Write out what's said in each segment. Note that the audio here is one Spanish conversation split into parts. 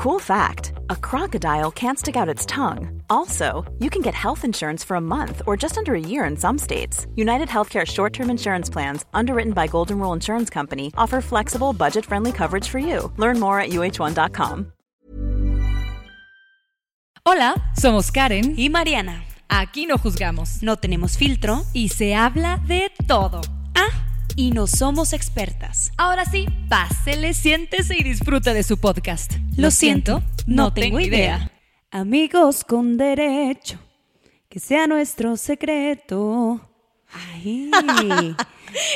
Cool fact a crocodile can't stick out its tongue. Also, you can get health insurance for a month or just under a year in some states. United Healthcare short term insurance plans, underwritten by Golden Rule Insurance Company, offer flexible, budget friendly coverage for you. Learn more at uh1.com. Hola, somos Karen y Mariana. Aquí no juzgamos. No tenemos filtro y se habla de todo. Ah, y no somos expertas. Ahora sí, pásele, siéntese y disfruta de su podcast. Lo, siento, no, tengo idea. Amigos con derecho, que sea nuestro secreto. Ay,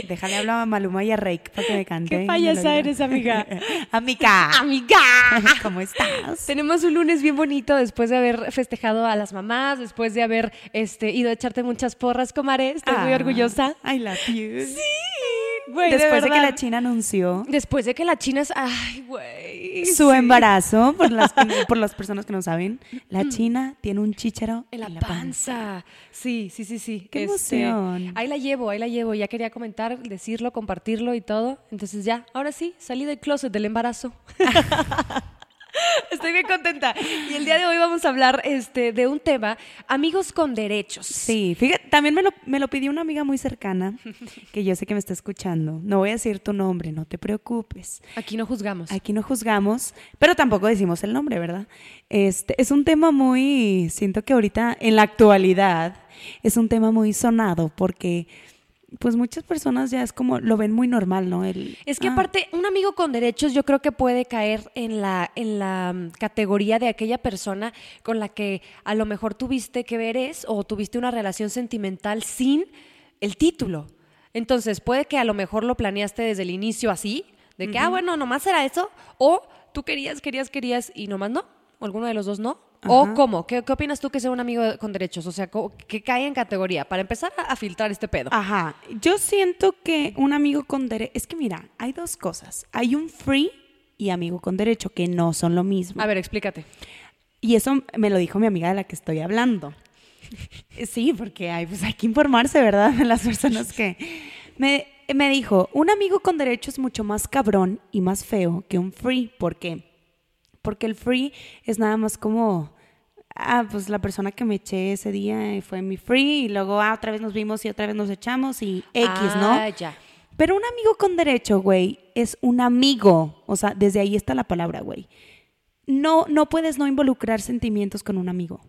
déjale hablar a Maluma y a Rake para que me canten. Qué payasa eres, amiga. amiga. Amiga. ¿Cómo estás? Tenemos un lunes bien bonito después de haber festejado a las mamás, después de haber este, ido a echarte muchas porras, comadre. Estoy muy Ah, orgullosa. I love you. Sí, güey, Después de, que verdad. la China anunció Después de que la China es. Ay, güey. su sí. embarazo, por las, que- por las personas que no saben, la China tiene un chícharo En la, panza. Sí, sí, sí, sí. Qué Este, emoción. ahí la llevo, ahí la llevo. Ya quería comentar, decirlo, compartirlo y todo. Entonces ya, ahora sí, salí del closet del embarazo. Estoy bien contenta. Y el día de hoy vamos a hablar este, de un tema, amigos con derechos. Sí, fíjate, también me lo, me lo pidió una amiga muy cercana, que yo sé que me está escuchando. No voy a decir tu nombre, no te preocupes. Aquí no juzgamos. Aquí no juzgamos, pero tampoco decimos el nombre, ¿verdad? Este es un tema muy, siento que ahorita en la actualidad es un tema muy sonado porque pues muchas personas ya es como lo ven muy normal, ¿no? El, Es que ah, aparte, un amigo con derechos yo creo que puede caer en la, en la mm, categoría de aquella persona con la que a lo mejor tuviste que veres o tuviste una relación sentimental sin el título. Entonces, puede que a lo mejor lo planeaste desde el inicio así, de que, ah, bueno, nomás era eso, o tú querías, querías, querías y nomás no, o alguno de los dos no. ¿O cómo? ¿Qué, qué opinas tú que sea un amigo con derechos? O sea, que cae en categoría, para empezar a, a filtrar este pedo. Ajá, yo siento que un amigo con derecho, es que mira, hay dos cosas, hay un free y amigo con derecho que no son lo mismo. A ver, explícate. Y eso me lo dijo mi amiga de la que estoy hablando. Sí, porque hay, pues hay que informarse, ¿verdad? De las personas que... Me, me dijo, un amigo con derecho es mucho más cabrón y más feo que un free. ¿Por qué? Porque el free es nada más como... Ah, pues la persona que me eché ese día fue mi free y luego, ah, otra vez nos vimos y otra vez nos echamos y X, ¿no? Ah, ya. Pero un amigo con derecho, güey, es un amigo. O sea, desde ahí está la palabra, güey. No, no puedes no involucrar sentimientos con un amigo.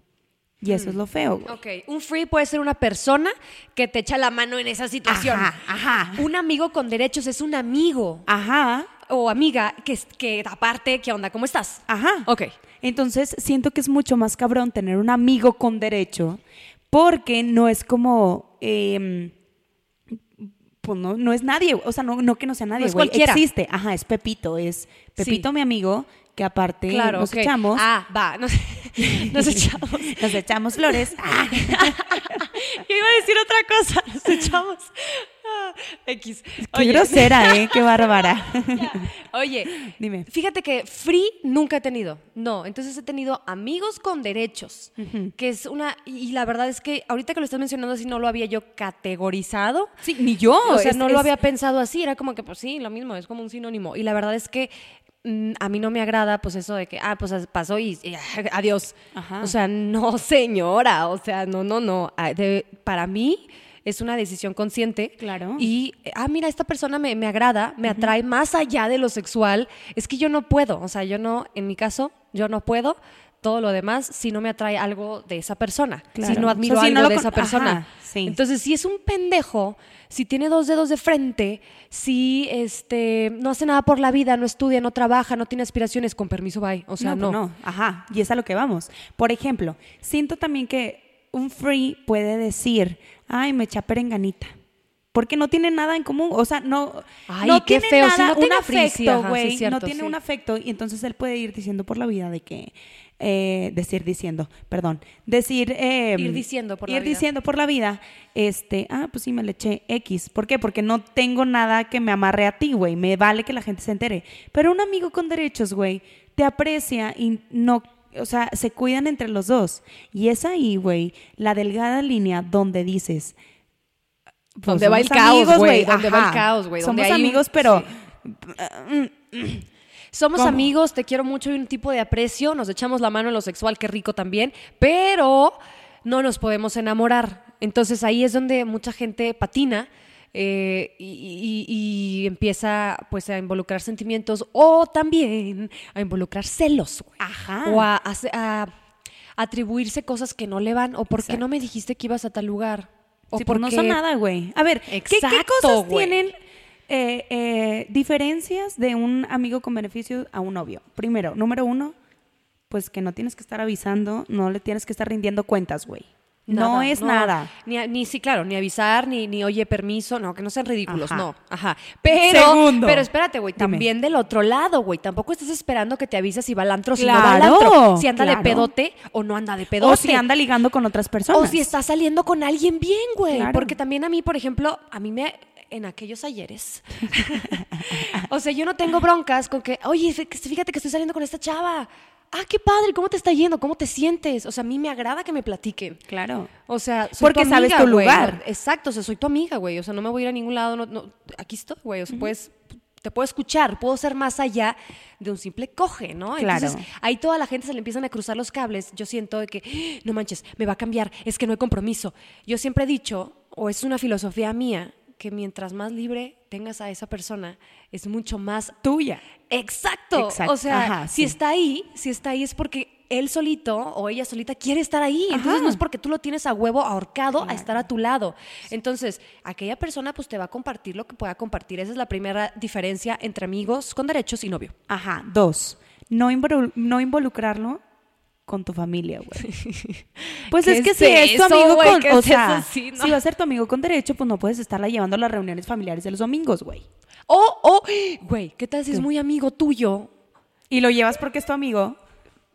Y eso es lo feo, güey. Ok, un free puede ser una persona que te echa la mano en esa situación. Ajá, ajá. Un amigo con derechos es un amigo Ajá, o amiga que, que aparte, ¿qué onda? ¿Cómo estás? ajá. Ok. Entonces, siento que es mucho más cabrón tener un amigo con derecho porque no es como... em, pues no, no es nadie, o sea, no, no que no sea nadie, No es güey, cualquiera. existe, ajá, es Pepito, es Pepito Sí. mi amigo, que aparte Claro, nos ok. echamos, Ah, va, nos, nos echamos. nos echamos flores, Ah, Yo iba a decir otra cosa, nos echamos. X. qué grosera, eh, qué bárbara. Oye, Dime. Fíjate que free nunca he tenido. No, entonces he tenido amigos con derechos, que es una y la verdad es que ahorita que lo estás mencionando así no lo había yo categorizado. Sí, ni yo, O sea, es- no lo había pensado así, era como que pues sí, lo mismo, es como un sinónimo. Y la verdad es que mm, a mí no me agrada pues eso de que ah, pues pasó y, y, adiós. Ajá. O sea, no, señora, o sea, no, no, no, de- para mí es una decisión consciente. Claro. Y, ah, mira, esta persona me, me agrada, me atrae más allá de lo sexual. Es que yo no puedo, o sea, yo no, en mi caso, yo no puedo todo lo demás si no me atrae algo de esa persona, Claro. si no O admiro sea, si algo no de esa persona. Ajá, sí. Entonces, si es un pendejo, si tiene dos dedos de frente, si este, no hace nada por la vida, no estudia, no trabaja, no tiene aspiraciones, con permiso, bye. O sea, no, no. pues no, ajá, y es a lo que vamos. Por ejemplo, siento también que un free puede decir, ay, me echa perenganita. Porque no tiene nada en común, o sea, no, Ay, no qué tiene feo, si nada, no tiene un afecto, sí, güey, no tiene sí. un afecto y entonces él puede ir diciendo por la vida de que, eh, decir diciendo, perdón, decir, eh, Ir diciendo por la ir vida. diciendo por la vida, este, ah, pues sí me le eché X, ¿por qué? Porque no tengo nada que me amarre a ti, güey, me vale que la gente se entere, pero un amigo con derechos, güey, te aprecia y no o sea, se cuidan entre los dos. Y es ahí, güey, la delgada línea donde dices. pues, Donde va el somos caos, güey, donde va el caos, güey, Somos hay un- amigos, pero. sí. Somos ¿Cómo? amigos, te quiero mucho y un tipo de aprecio, nos echamos la mano en lo sexual, qué rico también, pero no nos podemos enamorar. Entonces ahí es donde mucha gente patina eh, y, y- y empieza pues a involucrar sentimientos o también a involucrar celos. Ajá. O a, atribuirse cosas que no le van. O por qué Exacto. no me dijiste que ibas a tal lugar. O Sí, pues no porque- son nada, güey. A ver, ¿qué- ¿qué, Exacto, cosas güey. tienen eh, eh, diferencias de un amigo con beneficio a un novio? Primero, número uno, pues que no tienes que estar avisando, no le tienes que estar rindiendo cuentas, güey. No es nada. Ni, ni sí, claro, ni avisar, ni, ni oye, permiso, no, que no sean ridículos, Ajá. no. Ajá. Pero, Segundo. pero espérate, güey, también del otro lado, güey. Tampoco estás esperando que te avise si va al antro, si no va al Claro, antro. Si anda claro. de pedote o no anda de pedote. O si anda ligando con otras personas. O si está saliendo con alguien bien, güey. Claro. Porque también a mí, por ejemplo, a mí me. En aquellos ayeres. o sea, yo no tengo broncas con que, oye, fí- fíjate que estoy saliendo con esta chava. Ah, qué padre, ¿cómo te está yendo? ¿Cómo te sientes? O sea, a mí me agrada que me platiquen. Claro. O sea, soy Porque tu sabes amiga, tu güey. lugar. Exacto, o sea, soy tu amiga, güey. O sea, no me voy a ir a ningún lado. no- no- aquí estoy, güey. O sea, puedes, te puedo escuchar, puedo ser más allá de un simple coge, ¿no? Claro. Entonces, ahí toda la gente se le empiezan a cruzar los cables. Yo siento de que, "Ah, no manches, me va a cambiar, es que no hay compromiso. Yo siempre he dicho, o es una filosofía mía, que mientras más libre tengas a esa persona, es mucho más Tuya. Exacto. Exacto. O sea, Ajá, si sí. está ahí, si está ahí es porque él solito o ella solita quiere estar ahí. Entonces Ajá. no es porque tú lo tienes a huevo ahorcado a estar a tu lado. Entonces, aquella persona pues te va a compartir lo que pueda compartir. Esa es la primera diferencia entre amigos con derechos y novio. Ajá. Dos, no, involu- no involucrarlo con tu familia, güey. Pues ¿Qué es que es si es tu amigo güey? con, ¿Qué o sea, eso? Sí, no. si va a ser tu amigo con derecho, pues no puedes estarla llevando a las reuniones familiares de los domingos, güey. O, o, güey, ¿qué tal si es muy amigo tuyo? Y lo llevas porque es tu amigo.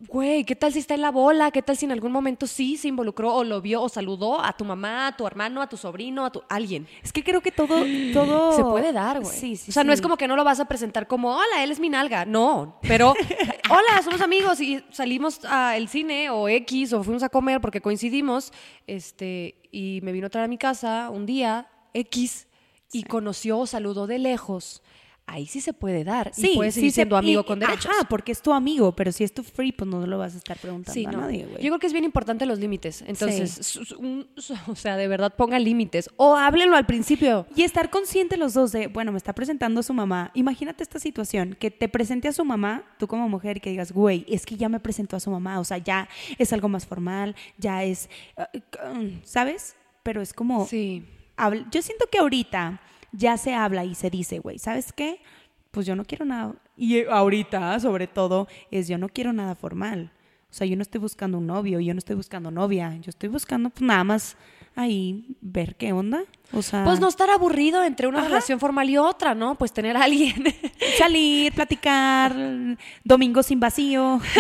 Güey, ¿qué tal si está en la bola? ¿Qué tal si en algún momento sí se involucró o lo vio o saludó a tu mamá, a tu hermano, a tu sobrino, a tu alguien? Es que creo que todo, todo Se puede dar, güey. Sí, sí, o sea, no es como que no lo vas a presentar como, hola, él es mi nalga. No, pero, hola, somos amigos y salimos al cine o X o fuimos a comer porque coincidimos, este, y me vino a traer a mi casa un día X y conoció o saludó de lejos. Ahí sí se puede dar y puedes seguir se- siendo amigo y- con derechos. Ajá, porque es tu amigo, pero si es tu free, pues no lo vas a estar preguntando Sí, a no. nadie, güey. Yo creo que es bien importante los límites. Entonces, un- o sea, de verdad pongan límites. O háblenlo al principio. Y estar consciente los dos de, bueno, me está presentando a su mamá. Imagínate esta situación, que te presente a su mamá, tú como mujer, y que digas, güey, es que ya me presentó a su mamá, o sea, ya es algo más formal, ya es, eh, c- ¿sabes? Pero es como, Sí. yo siento que ahorita ya se habla y se dice, güey, ¿sabes qué? Pues yo no quiero nada. Y ahorita, sobre todo, es yo no quiero nada formal. O sea, yo no estoy buscando un novio, yo no estoy buscando novia, yo estoy buscando pues, nada más ahí ver qué onda. O sea, Pues no estar aburrido entre una Ajá. relación formal y otra, ¿no? Pues tener a alguien. salir, platicar, domingo sin vacío.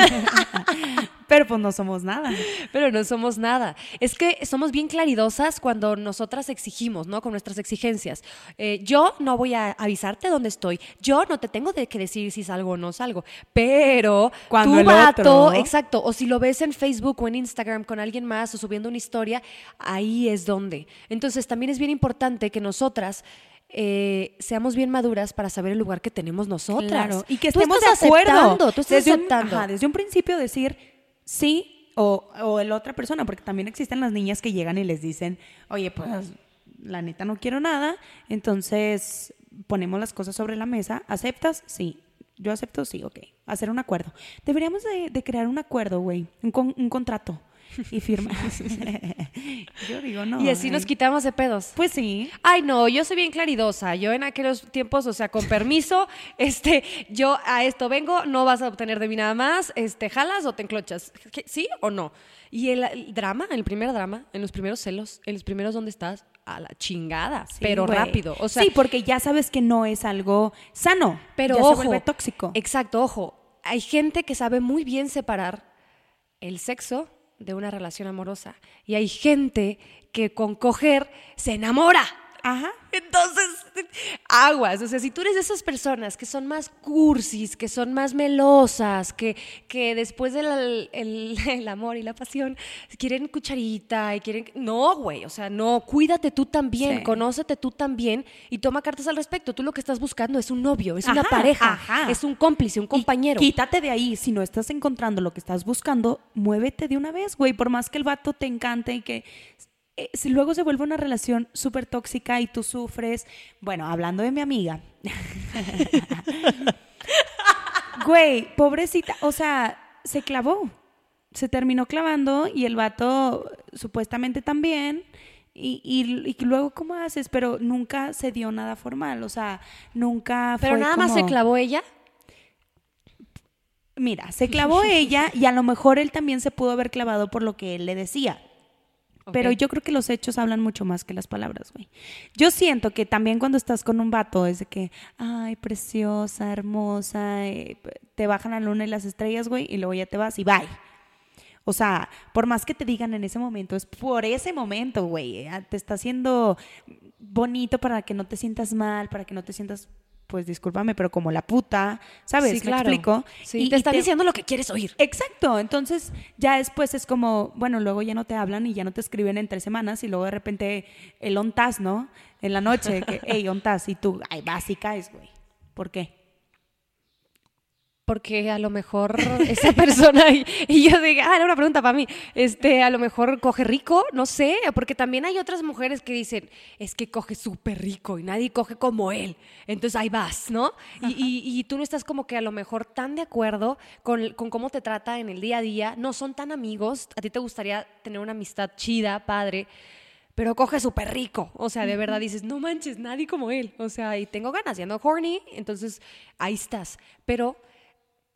Pero pues no somos nada. Pero no somos nada. Es que somos bien claridosas cuando nosotras exigimos, ¿no? Con nuestras exigencias. Eh, yo no voy a avisarte dónde estoy. Yo no te tengo de que decir si salgo o no salgo. Pero Cuando tu el vato, otro- exacto. O si lo ves en Facebook o en Instagram con alguien más o subiendo una historia, ahí es donde. Entonces también es bien importante que nosotras eh, seamos bien maduras para saber el lugar que tenemos nosotras. Claro, y que Tú estemos estás de acuerdo. aceptando, Tú estás desde un- aceptando. ajá, desde un principio decir sí o, o la otra persona, porque también existen las niñas que llegan y les dicen, oye, pues la neta no quiero nada, entonces ponemos las cosas sobre la mesa, ¿aceptas? Sí. Yo acepto, sí, ok. Hacer un acuerdo. Deberíamos de, de crear un acuerdo, güey, un, con- un contrato y firmar. Yo digo, no. y así nos quitamos de pedos. Pues sí. Ay, no, yo soy bien claridosa. Yo en aquellos tiempos, o sea, con permiso, este, yo a esto vengo, no vas a obtener de mí nada más, este, jalas o te enclochas. ¿Qué- ¿Sí o no? Y el, el drama, el primer drama, en los primeros celos, en los primeros ¿dónde estás? A la chingada, Sí, pero rápido. O sea, sí, porque ya sabes que no es algo sano. pero ya ojo. se vuelve tóxico. Exacto, ojo. Hay gente que sabe muy bien separar el sexo de una relación amorosa. Y hay gente que con coger se enamora. Ajá. Entonces, aguas. O sea, si tú eres de esas personas que son más cursis, que son más melosas, que, que después del el, el amor y la pasión quieren cucharita y quieren. No, güey. O sea, no. Cuídate tú también, Sí. conócete tú también y toma cartas al respecto. Tú lo que estás buscando es un novio, es una pareja, ajá. es un cómplice, un Y compañero. quítate de ahí. Si no estás encontrando lo que estás buscando, muévete de una vez, güey. Por más que el vato te encante y que eh, si luego se vuelve una relación súper tóxica y tú sufres. Bueno, hablando de mi amiga. güey, pobrecita. O sea, se clavó. Se terminó clavando y el vato supuestamente también. Y, y- y luego, ¿cómo haces? Pero nunca se dio nada formal. O sea, nunca Pero fue nada más se clavó ella. Mira, se clavó ella y a lo mejor él también se pudo haber clavado por lo que él le decía. Pero yo creo que los hechos hablan mucho más que las palabras, güey. Yo siento que también cuando estás con un vato es de que, ay, preciosa, hermosa, eh, te bajan la luna y las estrellas, güey, y luego ya te vas y bye. O sea, por más que te digan en ese momento, es por ese momento, güey. eh, Te está haciendo bonito para que no te sientas mal, para que no te sientas, pues discúlpame, pero como la puta, ¿sabes? Sí, ¿Me claro. explico? Sí, Y- te y están diciendo lo que quieres oír. Exacto, entonces ya después es como, bueno, luego ya no te hablan y ya no te escriben en tres semanas y luego de repente el ontas, ¿no? En la noche, que, hey, ontas, y tú, ay, vas y caes, güey. ¿Por qué? Porque a lo mejor esa persona, y, y yo diga, ah, era una pregunta para mí, este, a lo mejor coge rico, no sé, porque también hay otras mujeres que dicen, es que coge súper rico y nadie coge como él, entonces ahí vas, ¿no? Y, y- y tú no estás como que a lo mejor tan de acuerdo con, con cómo te trata en el día a día, no son tan amigos, a ti te gustaría tener una amistad chida, padre, pero coge súper rico. O sea, de verdad dices, no manches, nadie como él. O sea, y tengo ganas, y ando horny, entonces ahí estás. Pero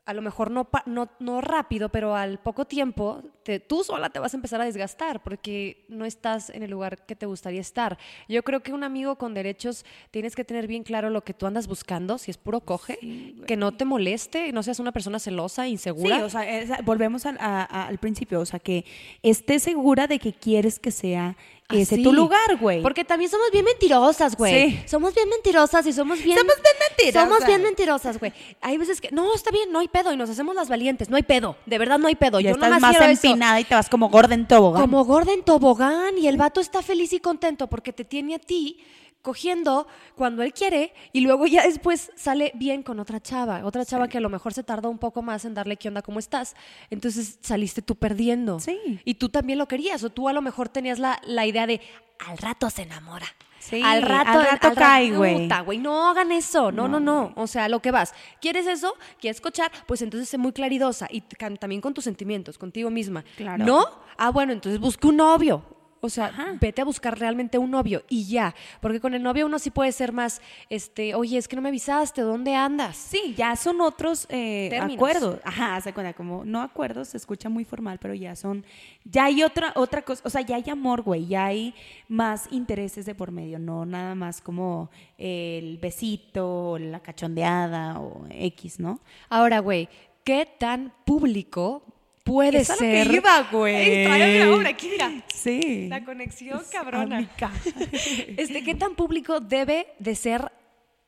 a lo mejor no, no, no rápido, pero al poco tiempo te- tú sola te vas a empezar a desgastar porque no estás en el lugar que te gustaría estar. Yo creo que un amigo con derechos tienes que tener bien claro lo que tú andas buscando, si es puro coge, que no te moleste, no seas una persona celosa, Sí, insegura. o sea, esa- volvemos al, a- al principio, o sea, que estés segura de que quieres que sea ese tu lugar, güey. Porque también somos bien mentirosas, güey. Sí. Somos bien mentirosas y somos bien. Somos bien mentirosas. Somos bien mentirosas, güey. Hay veces que, no, está bien, no hay pedo y nos hacemos las valientes. No hay pedo. De verdad no hay pedo. ya Yo estás más quiero eso. empinada y te vas como gorda en tobogán. Como gorda en tobogán y el vato está feliz y contento porque te tiene a ti cogiendo cuando él quiere y luego ya después sale bien con otra chava, otra chava que a lo mejor se tardó un poco más en darle qué onda, cómo estás. Entonces saliste tú perdiendo. Sí. Y tú también lo querías o tú a lo mejor tenías la, la idea de al rato se enamora. Sí, al rato, al rato ra- cae, güey. No hagan eso. No, no, no. O sea, lo que vas. ¿Quieres eso? ¿Quieres escuchar? Pues entonces sé muy claridosa y también con tus sentimientos, contigo misma. Claro. ¿No? Ah, bueno, entonces busca un novio. O sea, Ajá. vete a buscar realmente un novio y ya. Porque con el novio uno sí puede ser más, este, oye, es que no me avisaste, ¿dónde andas? Sí, ya son otros eh, acuerdos. Ajá, se cuenta, como no acuerdos, se escucha muy formal, pero ya son, ya hay otra, otra cosa, o sea, ya hay amor, güey, ya hay más intereses de por medio, no nada más como el besito, la cachondeada o X, ¿no? Ahora, güey, ¿qué tan público puede Es a lo que ser? iba, güey. Ey, tráeme ahora, aquí, mira. Sí. La conexión Es cabrona. amiga. Este, ¿qué tan público debe de ser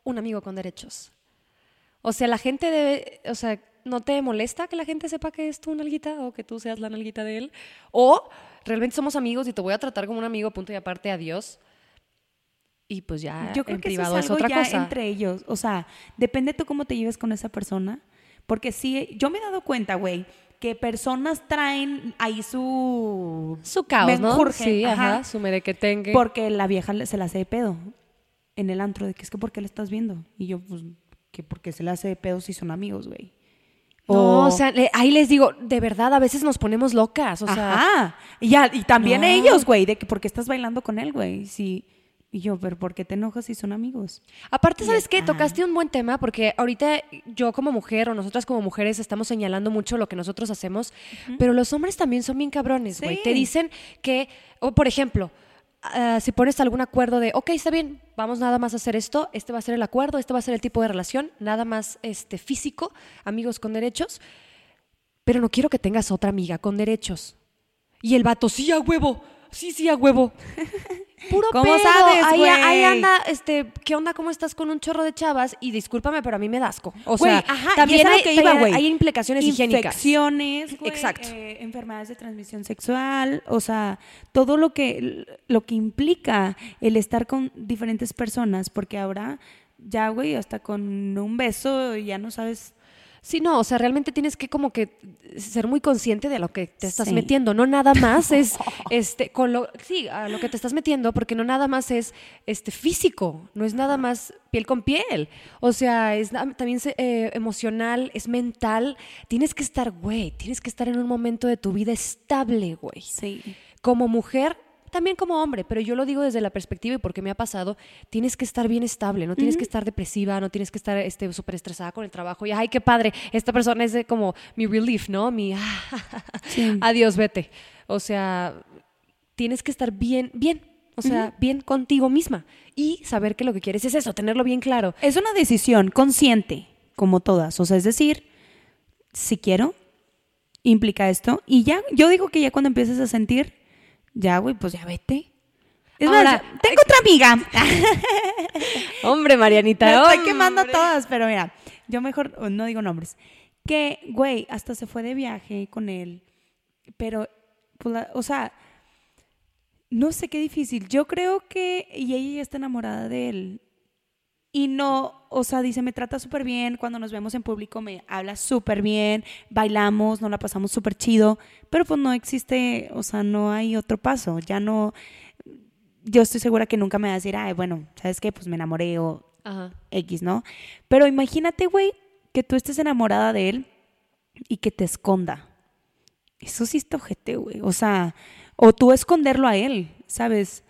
un amigo con derechos? O sea, la gente debe, o sea, ¿no te molesta que la gente sepa que es tu nalguita o que tú seas la nalguita de él? O realmente somos amigos y te voy a tratar como un amigo, punto y aparte, adiós. Y pues ya Yo creo en que eso privado es es, algo otra ya cosa. entre ellos. O sea, depende tú cómo te lleves con esa persona. Porque sí, yo me he dado cuenta, güey, que personas traen ahí su... Su caos, ¿no? Sí, ajá, ajá, su merequetengue. Porque la vieja se la hace de pedo en el antro. De que es que, ¿por qué le estás viendo? Y yo, pues, que porque se la hace de pedo si son amigos, güey. No, o sea, le- ahí les digo, de verdad, a veces nos ponemos locas, o sea, Ajá. Y, ya, y también No. ellos, güey, de que porque estás bailando con él, güey. Sí. Y yo, pero ¿por qué te enojas si son amigos? Aparte, ¿sabes es- qué? ajá. Tocaste un buen tema porque ahorita yo como mujer o nosotras como mujeres estamos señalando mucho lo que nosotros hacemos, pero los hombres también son bien cabrones, güey. Sí. Te dicen que, o por ejemplo, ah, si pones algún acuerdo de, ok, está bien, vamos nada más a hacer esto, este va a ser el acuerdo, este va a ser el tipo de relación, nada más este, físico, amigos con derechos, pero no quiero que tengas otra amiga con derechos. Y el vato, sí, a huevo, sí, sí, a huevo. Puro ¿Cómo pedo. sabes, ahí, güey? ahí anda, este, ¿qué onda? ¿Cómo estás con un chorro de chavas? Y discúlpame, pero a mí me da asco. O Güey, sea, ajá, también hay, que iba, también güey. hay implicaciones higiénicas. Infecciones, güey, Exacto. eh, enfermedades de transmisión sexual, o sea, todo lo que lo que implica el estar con diferentes personas, porque ahora ya, güey, hasta con un beso ya no sabes Sí, no, o sea, realmente tienes que como que ser muy consciente de lo que te estás Sí. metiendo. No nada más es, este, con lo, sí, a lo que te estás metiendo, porque no nada más es, este, físico, no es nada más piel con piel. O sea, es también eh, emocional, es mental. Tienes que estar, güey, tienes que estar en un momento de tu vida estable, güey. Sí. Como mujer, también como hombre, pero yo lo digo desde la perspectiva y porque me ha pasado, tienes que estar bien estable, no tienes que estar depresiva, no tienes que estar este, súper estresada con el trabajo y, ay, qué padre, esta persona es como mi relief, ¿no? Mi, Sí. adiós, vete. O sea, tienes que estar bien, bien, o sea, bien contigo misma y saber que lo que quieres es eso, tenerlo bien claro. Es una decisión consciente, como todas. O sea, es decir, si quiero, implica esto. Y ya, yo digo que ya cuando empieces a sentir, ya, güey, pues ya vete. Es Ahora, más, tengo otra amiga. Hombre, Marianita, Me estoy hombre. quemando todas, pero mira, yo mejor no digo nombres. Que, güey, hasta se fue de viaje con él. Pero, pues, la- o sea, no sé qué difícil. Yo creo que, y ella ya está enamorada de él. Y no, o sea, dice, me trata súper bien, cuando nos vemos en público me habla súper bien, bailamos, nos la pasamos súper chido, pero pues no existe, o sea, no hay otro paso, ya no, yo estoy segura que nunca me va a decir, ay, bueno, ¿sabes qué? Pues me enamoré o Ajá. X, ¿no? Pero imagínate, güey, que tú estés enamorada de él y que te esconda. Eso sí está ojete, güey. O sea, o tú esconderlo a él, ¿sabes?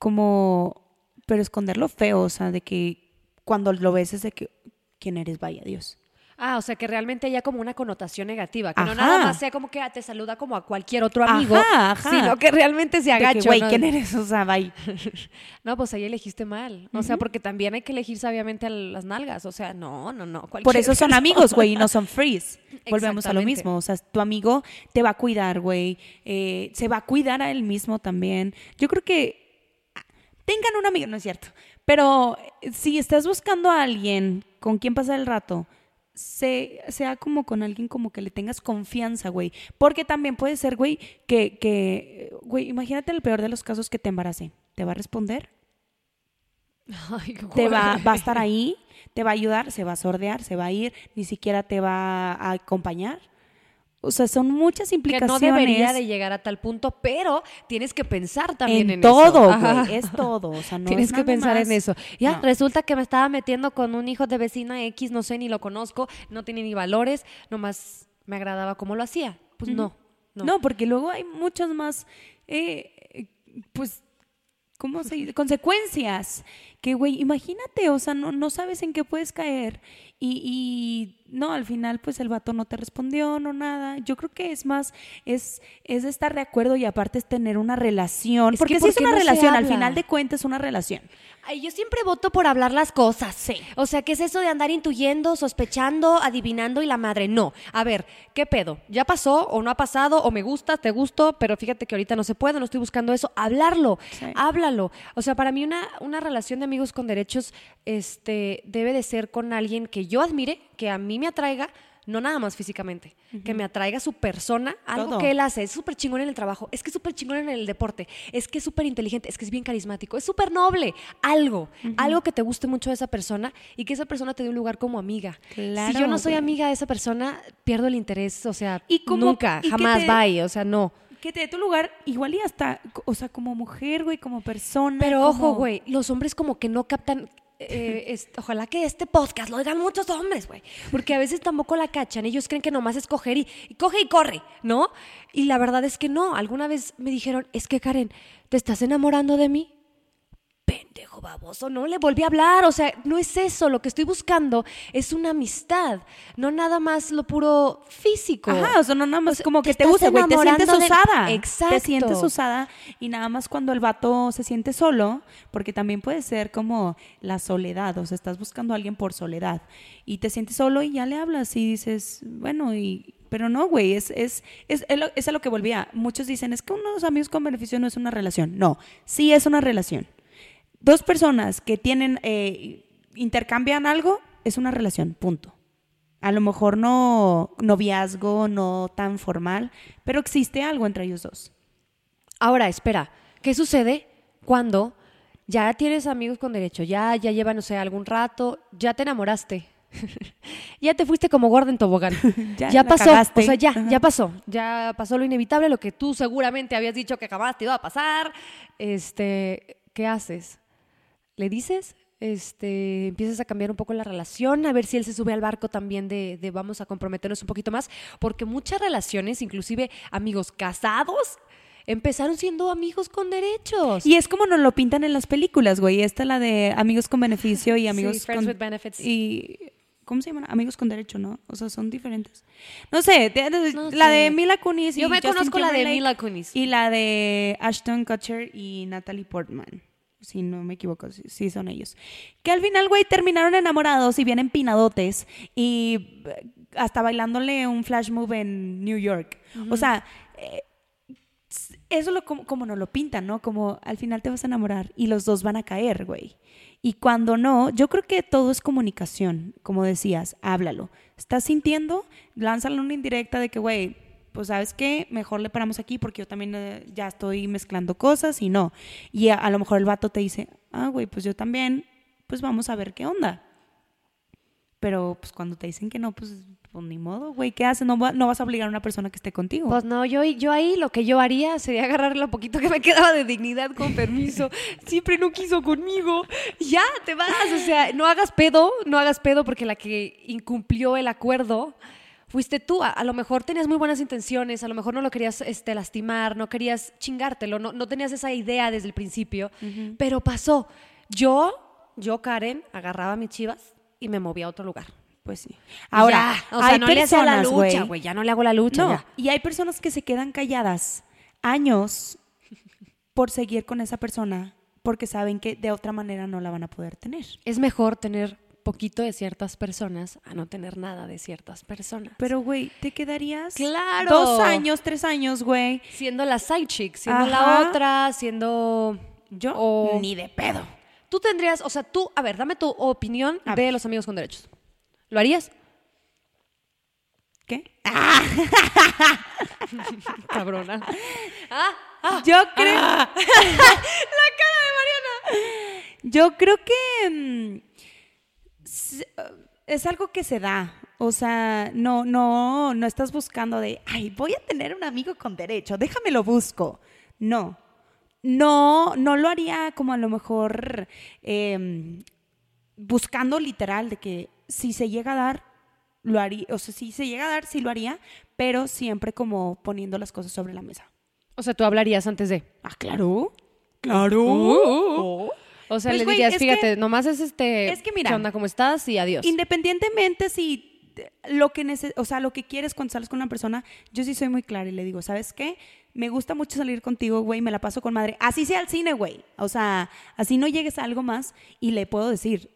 Como, pero esconderlo feo, o sea, de que cuando lo ves es de que, ¿quién eres? Vaya Dios. Ah, o sea, que realmente haya como una connotación negativa, que no nada más sea como que ah, te saluda como a cualquier otro amigo, Ajá, ajá. sino que realmente se agacha. güey, ¿no? ¿quién eres? O sea, bye. No, pues ahí elegiste mal. O sea, porque también hay que elegir sabiamente a las nalgas. O sea, no, no, no. Por eso son persona. amigos, güey, y no son frees. Volvemos a lo mismo. O sea, tu amigo te va a cuidar, güey. eh, se va a cuidar a él mismo también. Yo creo que ah, tengan un amigo, no es cierto. Pero eh, si estás buscando a alguien con quien pasar el rato, se- sea como con alguien como que le tengas confianza, güey. Porque también puede ser, güey, que, que, güey, imagínate el peor de los casos que te embarace. ¿Te va a responder? Ay, te va, va a estar ahí, te va a ayudar, se va a sordear, se va a ir, ni siquiera te va a acompañar. O sea, son muchas Que implicaciones. no debería de llegar a tal punto, pero tienes que pensar también en, en todo, eso. Es todo. O sea, no Tienes es que pensar más- en eso. Ya, No. resulta que me estaba metiendo con un hijo de vecina X, no sé, ni lo conozco, no tiene ni valores, nomás me agradaba cómo lo hacía. Pues no, no. No. porque luego hay muchas más, eh, pues, ¿cómo se dice? Consecuencias. Que, güey, imagínate, o sea, no, no sabes en qué puedes caer. Y, y, no, al final, pues el vato no te respondió, no nada. Yo creo que es más, es, es estar de acuerdo y aparte es tener una relación. Es porque que si es ¿por qué una no relación, al final de cuentas es una relación. Ay, yo siempre voto por hablar las cosas. Sí. O sea, ¿qué es eso de andar intuyendo, sospechando, adivinando y la madre? No. A ver, ¿qué pedo? ¿Ya pasó o no ha pasado? ¿O me gusta, te gusto? Pero fíjate que ahorita no se puede, no estoy buscando eso. Hablarlo, Sí. háblalo. O sea, para mí una, una relación de amigos con derechos este, debe de ser con alguien que yo admire, que a mí me atraiga, no nada más físicamente, que me atraiga su persona, algo Todo. que él hace, es súper chingón en el trabajo, es que es súper chingón en el deporte, es que es súper inteligente, es que es bien carismático, es súper noble, algo, algo que te guste mucho de esa persona y que esa persona te dé un lugar como amiga. si yo no soy amiga de esa persona, pierdo el interés, o sea, Y como- nunca, y jamás, te- bye, o sea, no. Que te dé tu lugar, igual y hasta, o sea, como mujer, güey, como persona. Pero ojo, güey, los hombres como que no captan. eh, es- ojalá que este podcast lo oigan muchos hombres, güey. Porque a veces tampoco la cachan. Ellos creen que nomás es coger y, y coge y corre, ¿no? Y la verdad es que no. Alguna vez me dijeron, es que Karen, ¿te estás enamorando de mí? Pendejo baboso, no le volví a hablar. O sea, no es eso. Lo que estoy buscando es una amistad, no nada más lo puro físico. Ajá, o sea, no nada más O sea, como que te gusta, güey, te sientes de- usada. Exacto. Te sientes usada y nada más cuando el vato se siente solo, porque también puede ser como la soledad, o sea, estás buscando a alguien por soledad y te sientes solo y ya le hablas y dices, bueno, y Pero no, güey, es, es, es, es a lo que volvía. Muchos dicen, es que unos amigos con beneficio no es una relación. No, sí es una relación. Dos personas que tienen, eh, intercambian algo, es una relación, punto. A lo mejor no noviazgo, no tan formal, pero existe algo entre ellos dos. Ahora, espera, ¿qué sucede cuando ya tienes amigos con derecho, ya, ya llevan, no sé, algún rato, ya te enamoraste? ya te fuiste como gorda en tobogán. Ya pasó, cagaste. o sea, ya, Ajá. ya pasó. Ya pasó lo inevitable, lo que tú seguramente habías dicho que jamás te iba a pasar. Este, ¿qué haces? ¿Le dices? Este, empiezas a cambiar un poco la relación, a ver si él se sube al barco también de, de vamos a comprometernos un poquito más, porque muchas relaciones, inclusive amigos casados, empezaron siendo amigos con derechos. Y es como nos lo pintan en las películas, güey. Esta la de amigos con beneficio y amigos Sí, friends con... with benefits. Y... ¿Cómo se llaman? Amigos con derecho, ¿no? O sea, son diferentes. No sé, de- de- No la sé. de Mila Kunis y Yo me Justin conozco la de Mila Kunis. Y la de Ashton Kutcher y Natalie Portman. Si no me equivoco, sí, son ellos. Que al final, güey, terminaron enamorados y bien empinadotes y eh, hasta bailándole un flash move en New York. O sea, eh, eso lo, como, como nos lo pintan, ¿no? Como al final te vas a enamorar y los dos van a caer, güey. Y cuando no, yo creo que todo es comunicación, como decías, háblalo. ¿Estás sintiendo? Lánzale una indirecta de que, güey, pues sabes qué, mejor le paramos aquí porque yo también eh, ya estoy mezclando cosas y no. Y a, a lo mejor el vato te dice, ah, güey, pues yo también, pues vamos a ver qué onda. Pero pues cuando te dicen que no, pues, pues ni modo, güey, ¿qué haces? No vas a obligar a una persona que esté contigo. Pues no, yo, yo ahí lo que yo haría sería agarrar lo poquito que me quedaba de dignidad con permiso. Siempre no quiso conmigo. Ya, te vas. O sea, no hagas pedo, no hagas pedo porque la que incumplió el acuerdo fuiste tú. A, a lo mejor tenías muy buenas intenciones, a lo mejor no lo querías este, lastimar, no querías chingártelo, no, no tenías esa idea desde el principio, pero pasó. Yo, yo, Karen, agarraba mis chivas y me movía a otro lugar. Pues sí. Ahora, ya. o sea, hay no le hacía la lucha, güey, ya no le hago la lucha. No, ya. y hay personas que se quedan calladas años por seguir con esa persona porque saben que de otra manera no la van a poder tener. Es mejor tener poquito de ciertas personas a no tener nada de ciertas personas. Pero, güey, ¿te quedarías ¡Claro! dos años, tres años, güey? siendo la side chick, siendo Ajá. la otra, siendo Yo O- ni de pedo. Tú tendrías, o sea, tú, a ver, dame tu opinión A de ver. los amigos con derechos. ¿Lo harías? ¿Qué? Cabrona. ah, ah. Yo creo. la cara de Mariana. Yo creo que mm, es algo que se da. O sea, no, no, no estás buscando de, ay, voy a tener un amigo con derecho, déjame lo busco. No. No, no lo haría como a lo mejor em, buscando literal de que si se llega a dar, lo haría. O sea, si se llega a dar, sí lo haría, pero siempre como poniendo las cosas sobre la mesa. O sea, tú hablarías antes de. Ah, claro. Claro. O sea, Pues, le dirías, fíjate, que- nomás es este. es que mira, ¿Qué onda? ¿Cómo estás? Y adiós. Independientemente si lo que nece- o sea, lo que quieres cuando sales con una persona, yo sí soy muy clara y le digo, ¿sabes qué? Me gusta mucho salir contigo, güey, me la paso con madre. Así sea al cine, güey. O sea, así no llegues a algo más y le puedo decir,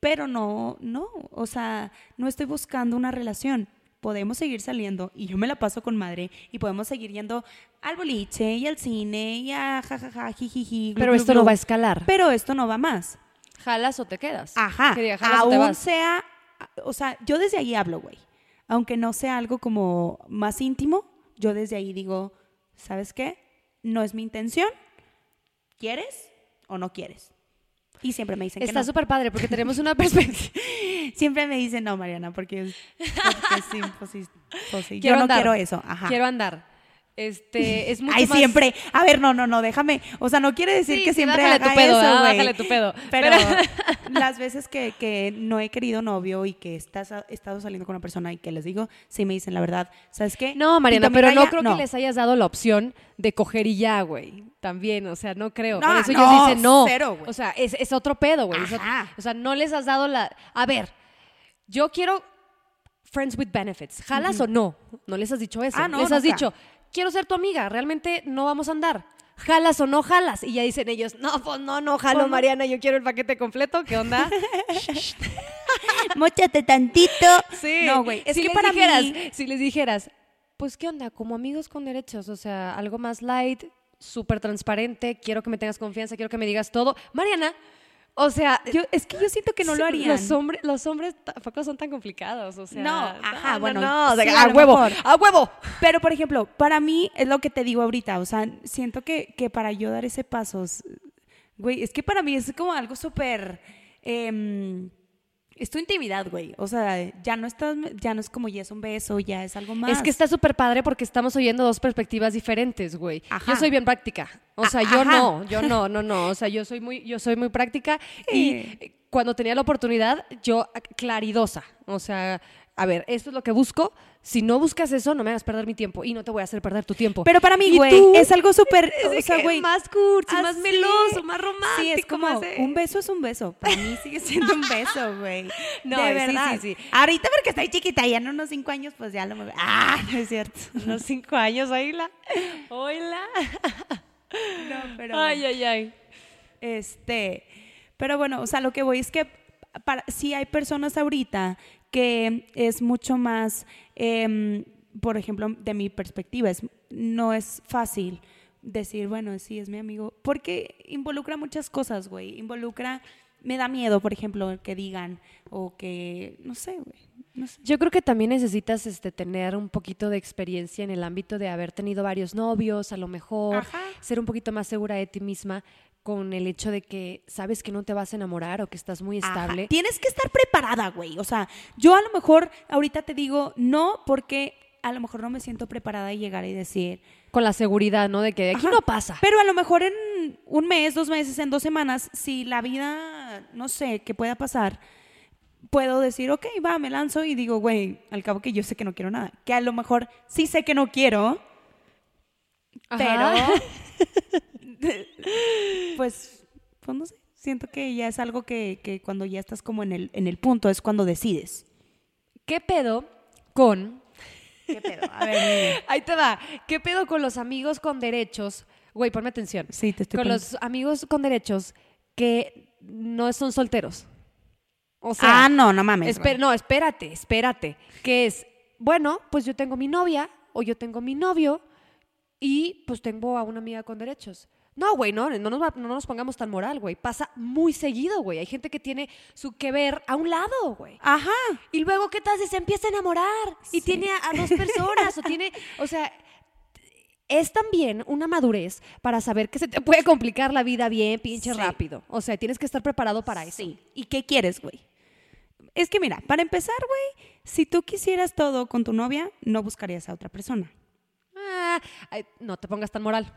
pero no, no, o sea, no estoy buscando una relación. Podemos seguir saliendo y yo me la paso con madre y podemos seguir yendo al boliche y al cine y a jajaja, jijiji. glu, Pero glu, esto glu. no va a escalar. Pero esto no va más. ¿Jalas o te quedas? Ajá. Que diga, jalas o te Aún vas. sea, o sea, yo desde ahí hablo, güey. Aunque no sea algo como más íntimo, yo desde ahí digo, ¿sabes qué? No es mi intención. ¿Quieres o no quieres? Y siempre me dicen que Está no. súper padre porque tenemos una perspectiva. Siempre me dicen no, Mariana, porque, porque sí, sí, pues sí. Quiero Yo no andar. quiero eso. Ajá. Quiero andar. Este, es mucho Ay, más... siempre. A ver, no, no, no, déjame. O sea, no quiere decir Sí, que sí, siempre haga tu pedo, eso. Bájale tu pedo. Pero, Pero- las veces que, que no he querido novio y que estás, he estado saliendo con una persona y que les digo, sí me dicen la verdad. ¿Sabes qué? No, Mariana, pero no creo que les hayas dado la opción de coger y ya, güey. También, o sea, no creo. No, Por eso no, ellos dicen no. cero, o sea, es, es otro pedo, güey. O sea, no les has dado la... A ver, yo quiero friends with benefits. ¿Jalas o no? No les has dicho eso. Ah, no, les has nunca. dicho, quiero ser tu amiga, realmente no vamos a andar. ¿Jalas o no jalas? Y ya dicen ellos, no, pues no, no jalo, Pues. Mariana, yo quiero el paquete completo. ¿Qué onda? Móchate tantito. Sí. No, güey. Es si que les para dijeras, mí... si les dijeras, pues, ¿qué onda? Como amigos con derechos, o sea, algo más light, súper transparente, quiero que me tengas confianza, quiero que me digas todo. Mariana, o sea, Yo, es que yo siento que no lo harían. Los, hombres los hombres tampoco son tan complicados, o sea. No, ajá, no, bueno, no, o sea, sí, a, huevo, a huevo. Pero, por ejemplo, para mí es lo que te digo ahorita. O sea, siento que, que para yo dar ese paso, güey, es que para mí es como algo súper. em, es tu intimidad, güey. O sea, ya no estás, ya no es como ya es un beso, ya es algo más. Es que está súper padre porque estamos oyendo dos perspectivas diferentes, güey. Ajá. Yo soy bien práctica. O sea, A- yo no, yo no, no, no. O sea, yo soy muy, yo soy muy práctica y cuando tenía la oportunidad, yo claridosa. O sea, a ver, esto es lo que busco. Si no buscas eso, no me hagas perder mi tiempo y no te voy a hacer perder tu tiempo. Pero para mí, ¿Y güey, es algo súper. O sea, güey. más cursi, más meloso, más romántico. Sí, es como más un beso es un beso. Para mí sigue siendo un beso, güey. No, de sí, verdad. sí, sí. Ahorita porque estoy chiquita, ya en unos cinco años, pues ya lo. Ah, no es cierto. Unos cinco años, oíla. Oíla. No, pero. Ay, ay, ay. Este, pero bueno, o sea, lo que voy es que para, sí hay personas ahorita que es mucho más, em, por ejemplo, de mi perspectiva, es, no es fácil decir, bueno, sí, es mi amigo, porque involucra muchas cosas, güey, involucra, me da miedo, por ejemplo, que digan, o que, no sé, güey, no sé. Yo creo que también necesitas este, tener un poquito de experiencia en el ámbito de haber tenido varios novios, a lo mejor Ajá. ser un poquito más segura de ti misma con el hecho de que sabes que no te vas a enamorar o que estás muy Ajá. estable. Tienes que estar preparada, güey. O sea, yo a lo mejor ahorita te digo no porque a lo mejor no me siento preparada de llegar y decir, Con la seguridad, ¿no? De que aquí Ajá. no pasa. Pero a lo mejor en un mes, dos meses, en dos semanas, si la vida, no sé, qué pueda pasar, puedo decir, ok, va, me lanzo y digo, güey, al cabo que yo sé que no quiero nada. Que a lo mejor sí sé que no quiero, Ajá. pero pues, pues no sé. Siento que ya es algo que, que cuando ya estás como en el, en el punto es cuando decides. ¿Qué pedo con ¿Qué pedo? A ver. Ahí te va. ¿Qué pedo con los amigos con derechos? Güey, ponme atención. Sí, te estoy Con poniendo- los amigos con derechos que no son solteros. O sea, ah, no, no mames. esper- no, espérate, espérate. Que es, bueno, pues yo tengo mi novia o yo tengo mi novio y pues tengo a una amiga con derechos. No, güey, no, no nos, va- no nos pongamos tan moral, güey. Pasa muy seguido, güey. Hay gente que tiene su que ver a un lado, güey. Ajá. Y luego, ¿qué tal si se empieza a enamorar? Y tiene a, a dos personas, o tiene, o sea, es también una madurez para saber que se te puede complicar la vida bien, pinche Sí. rápido. O sea, tienes que estar preparado para eso. Sí. ¿Y qué quieres, güey? Es que mira, para empezar, güey, si tú quisieras todo con tu novia, no buscarías a otra persona. Ah, ay, no te pongas tan moral.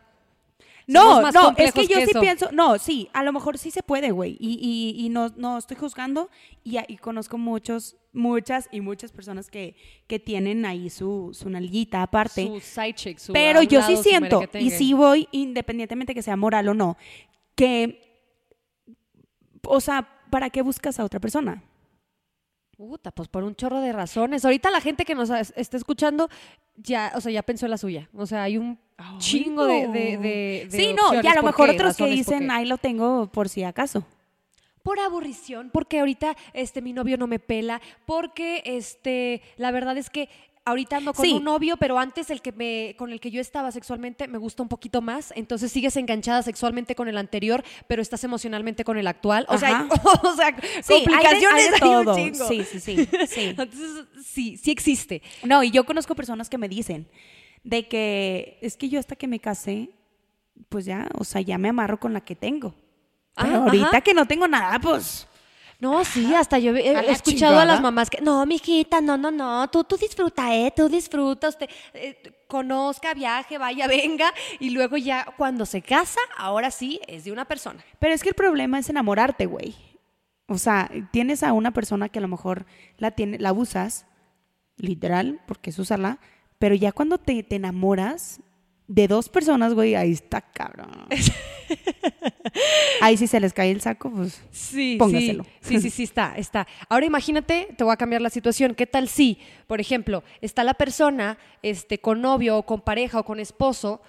No, más no, es que yo que sí eso. pienso, no, sí, a lo mejor sí se puede, güey, y, y, y no, no estoy juzgando, y, y conozco muchos, muchas y muchas personas que, que tienen ahí su, su nalguita aparte, Su side chick, su pero yo sí lado, siento, y sí voy, independientemente que sea moral o no, que, o sea, ¿para qué buscas a otra persona? Puta, pues por un chorro de razones. Ahorita la gente que nos es- está escuchando ya, o sea, ya pensó en la suya. O sea, hay un chingo de, de, de- de Sí, no, y a lo ¿Por mejor qué? otros que Razones, ¿por dicen, ahí lo tengo por si acaso. por aburrición, porque ahorita este mi novio no me pela, porque este la verdad es que ahorita ando con Sí. un novio, pero antes el que me con el que yo estaba sexualmente me gusta un poquito más, entonces sigues enganchada sexualmente con el anterior, pero estás emocionalmente con el actual. O sea, Ajá. o sea, Sí, hay de- complicaciones hay de hay un todo. chingo. Sí, sí, sí, sí. Entonces, sí, sí existe. No, y yo conozco personas que me dicen de que es que yo hasta que me casé, pues ya, o sea, ya me amarro con la que tengo. Pero Ah, ahorita ajá. que no tengo nada, pues. No, sí, hasta yo he, A escuchado a las mamás que, no, mijita, no, no, no, tú, tú disfruta, ¿eh? Tú disfruta, usted eh, conozca, viaje, vaya, venga, y luego ya cuando se casa, ahora sí, es de una persona. Pero es que el problema es enamorarte, güey. O sea, tienes a una persona que a lo mejor la, tiene, la usas, literal, porque es usarla, pero ya cuando te, te enamoras de dos personas, güey, ahí está cabrón. ahí si se les cae el saco, pues. Sí, Póngaselo. Sí, sí, sí, sí, está, está. Ahora imagínate, te voy a cambiar la situación. ¿Qué tal si, por ejemplo, está la persona este, con novio o con pareja o con esposo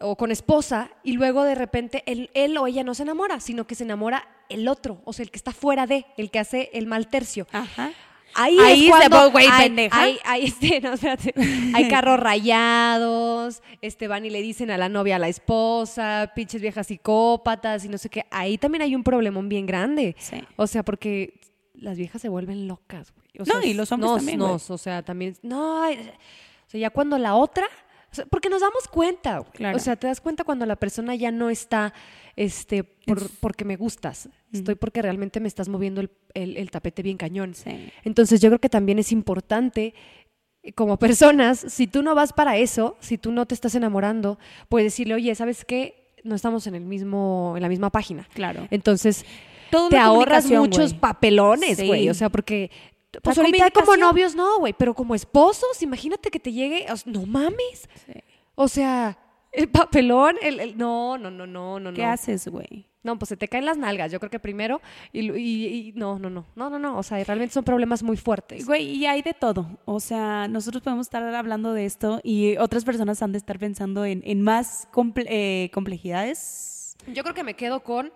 o con esposa y luego de repente él, él o ella no se enamora, sino que se enamora el otro, o sea, el que está fuera de, el que hace el mal tercio. Ajá. Ahí, Ahí es cuando güey, hay, pendeja. hay- hay, este, no, espérate, hay carros rayados, este, van y le dicen a la novia, a la esposa, pinches viejas psicópatas y no sé qué. Ahí también hay un problemón bien grande. Sí. O sea, porque las viejas se vuelven locas, güey. O No, y los hombres nos, también, nos, o sea, también, no, o sea, ya cuando la otra, o sea, porque nos damos cuenta, güey. Claro. O sea, te das cuenta cuando la persona ya no está, este, por- porque me gustas. Estoy porque realmente me estás moviendo el, el- el tapete bien cañón. Sí. Entonces yo creo que también es importante eh, como personas, si tú no vas para eso, si tú no te estás enamorando, puedes decirle, oye, ¿sabes qué? No estamos en el mismo, en la misma página. Claro. Entonces, te ahorras muchos papelones, Sí. güey. O sea, porque pues La ahorita como novios no, güey, pero como esposos, imagínate que te llegue, no mames. Sí. O sea, el papelón, el, el- no, no, no, no, no, ¿Qué no. haces, güey? No, pues se te caen las nalgas, yo creo que primero y, lo- y- y- no, no, no, no, no, no, o sea, realmente son problemas muy fuertes. Güey, y hay de todo. O sea, nosotros podemos estar hablando de esto y otras personas han de estar pensando en, en más comple- eh, complejidades. Yo creo que me quedo con,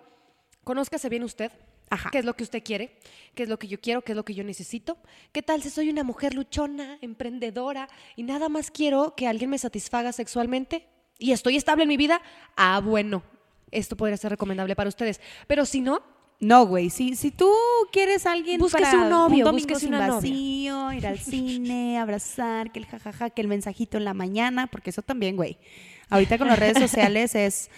conózcase bien usted, Ajá. qué es lo que usted quiere, qué es lo que yo quiero, qué es lo que yo necesito. ¿Qué tal si soy una mujer luchona, emprendedora y nada más quiero que alguien me satisfaga sexualmente y estoy estable en mi vida? Ah, bueno, esto podría ser recomendable para ustedes. Pero si no, No, güey, si, si tú quieres a alguien Búsquese para un novio, domingo búsquese novia. vacío, ir al cine, abrazar, que el jajaja, que el mensajito en la mañana, porque eso también, güey. Ahorita con las redes sociales es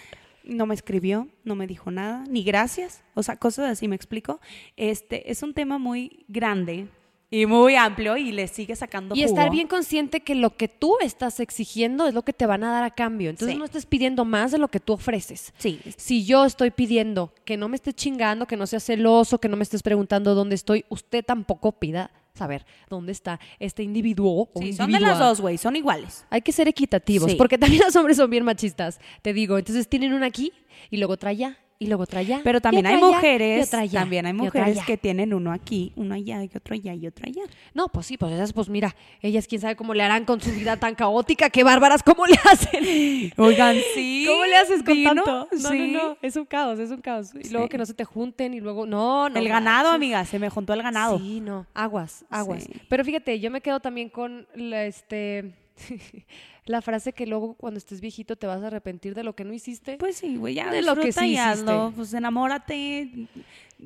no me escribió, no me dijo nada, ni gracias, o sea, cosas así, ¿me explico? Este es un tema muy grande y muy amplio y le sigue sacando Y jugo. estar bien consciente que lo que tú estás exigiendo es lo que te van a dar a cambio. Entonces Sí. no estés pidiendo más de lo que tú ofreces. Sí. Si yo estoy pidiendo que no me estés chingando, que no seas celoso, que no me estés preguntando dónde estoy, usted tampoco pida saber dónde está este individuo o Sí, son de las dos, güey, son iguales. Hay que ser equitativos, Sí. porque también los hombres son bien machistas, te digo. Entonces tienen una aquí y luego otra allá y luego otra allá. Pero también hay mujeres, allá, también hay mujeres que tienen uno aquí, uno allá y otro allá y otro allá. No, pues sí, pues esas, pues mira, ellas quién sabe cómo le harán con su vida tan caótica, qué bárbaras, cómo le hacen. Oigan, sí. ¿Cómo le haces con tanto? No, sí. no, no, es un caos, es un caos. Y luego que no se te junten y luego, no, no. el ganado, amiga, se me juntó el ganado. Sí, no, aguas, aguas. Sí. Pero fíjate, yo me quedo también con la, este, la frase que luego cuando estés viejito te vas a arrepentir de lo que no hiciste. Pues sí, güey, ya De lo que sí y hazlo. hiciste. Pues enamórate.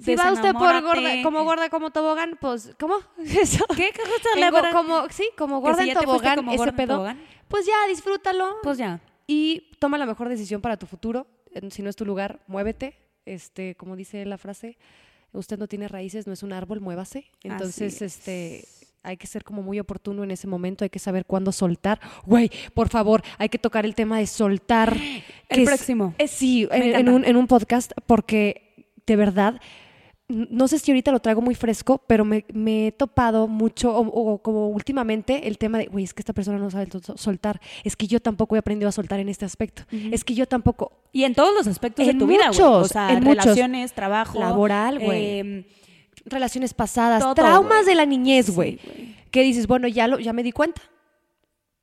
si va usted por gorda, como gorda como tobogán, pues, ¿cómo? Eso. ¿Qué? ¿Qué gusta En la go- verdad? como, sí, como gorda si en tobogán, como ese gorda en pedo. tobogán. Pues ya, disfrútalo. Pues ya. y toma la mejor decisión para tu futuro. Si no es tu lugar, muévete. Este, como dice la frase, usted no tiene raíces, no es un árbol, muévase. Entonces, es. este, hay que ser como muy oportuno en ese momento, hay que saber cuándo soltar. Güey, por favor, hay que tocar el tema de soltar. El es- próximo. es- sí, Me en, un, en un podcast, porque de verdad, no sé si ahorita lo traigo muy fresco, pero me, me he topado mucho, o, o como últimamente, el tema de, güey, es que esta persona no sabe soltar, es que yo tampoco he aprendido a soltar en este aspecto, es que yo tampoco, Y en todos los aspectos En de tu vida, güey. O sea, en muchos. relaciones, trabajo. Laboral, güey. em, relaciones pasadas, Todo, traumas de la niñez, Sí, güey, güey. que dices, bueno, ya, lo, ya me di cuenta.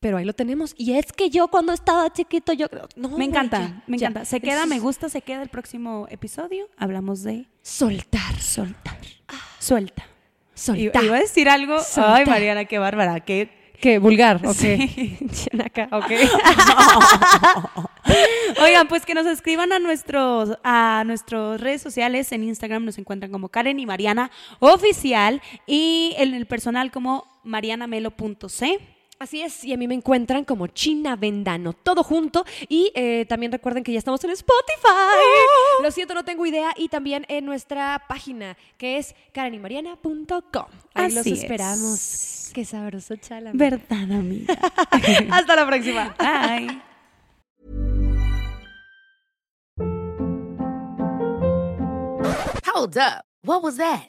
Pero ahí lo tenemos. Y es que yo cuando estaba chiquito, yo... No, me encanta, ya, me ya. encanta. Se queda, me gusta, se queda el próximo episodio. Hablamos de Soltar. soltar. Suelta. I- Soltar. Iba a decir algo. Soltar. Ay, Mariana, qué bárbara. Qué ¿Qué? Vulgar, ok. Sí. Ok. Oigan, pues que nos escriban a nuestros a nuestras redes sociales. En Instagram nos encuentran como Karen y Mariana Oficial y en el personal como marianamelo.c. Así es, y a mí me encuentran como China Vendano, todo junto. Y eh, también recuerden que ya estamos en Spotify. Lo siento, no tengo idea. Y también en nuestra página, que es karenymariana.com. Ahí los Así es. esperamos. Qué sabroso, chala. ¿Verdad, amiga? Hasta la próxima. Bye. Hold up. What was that?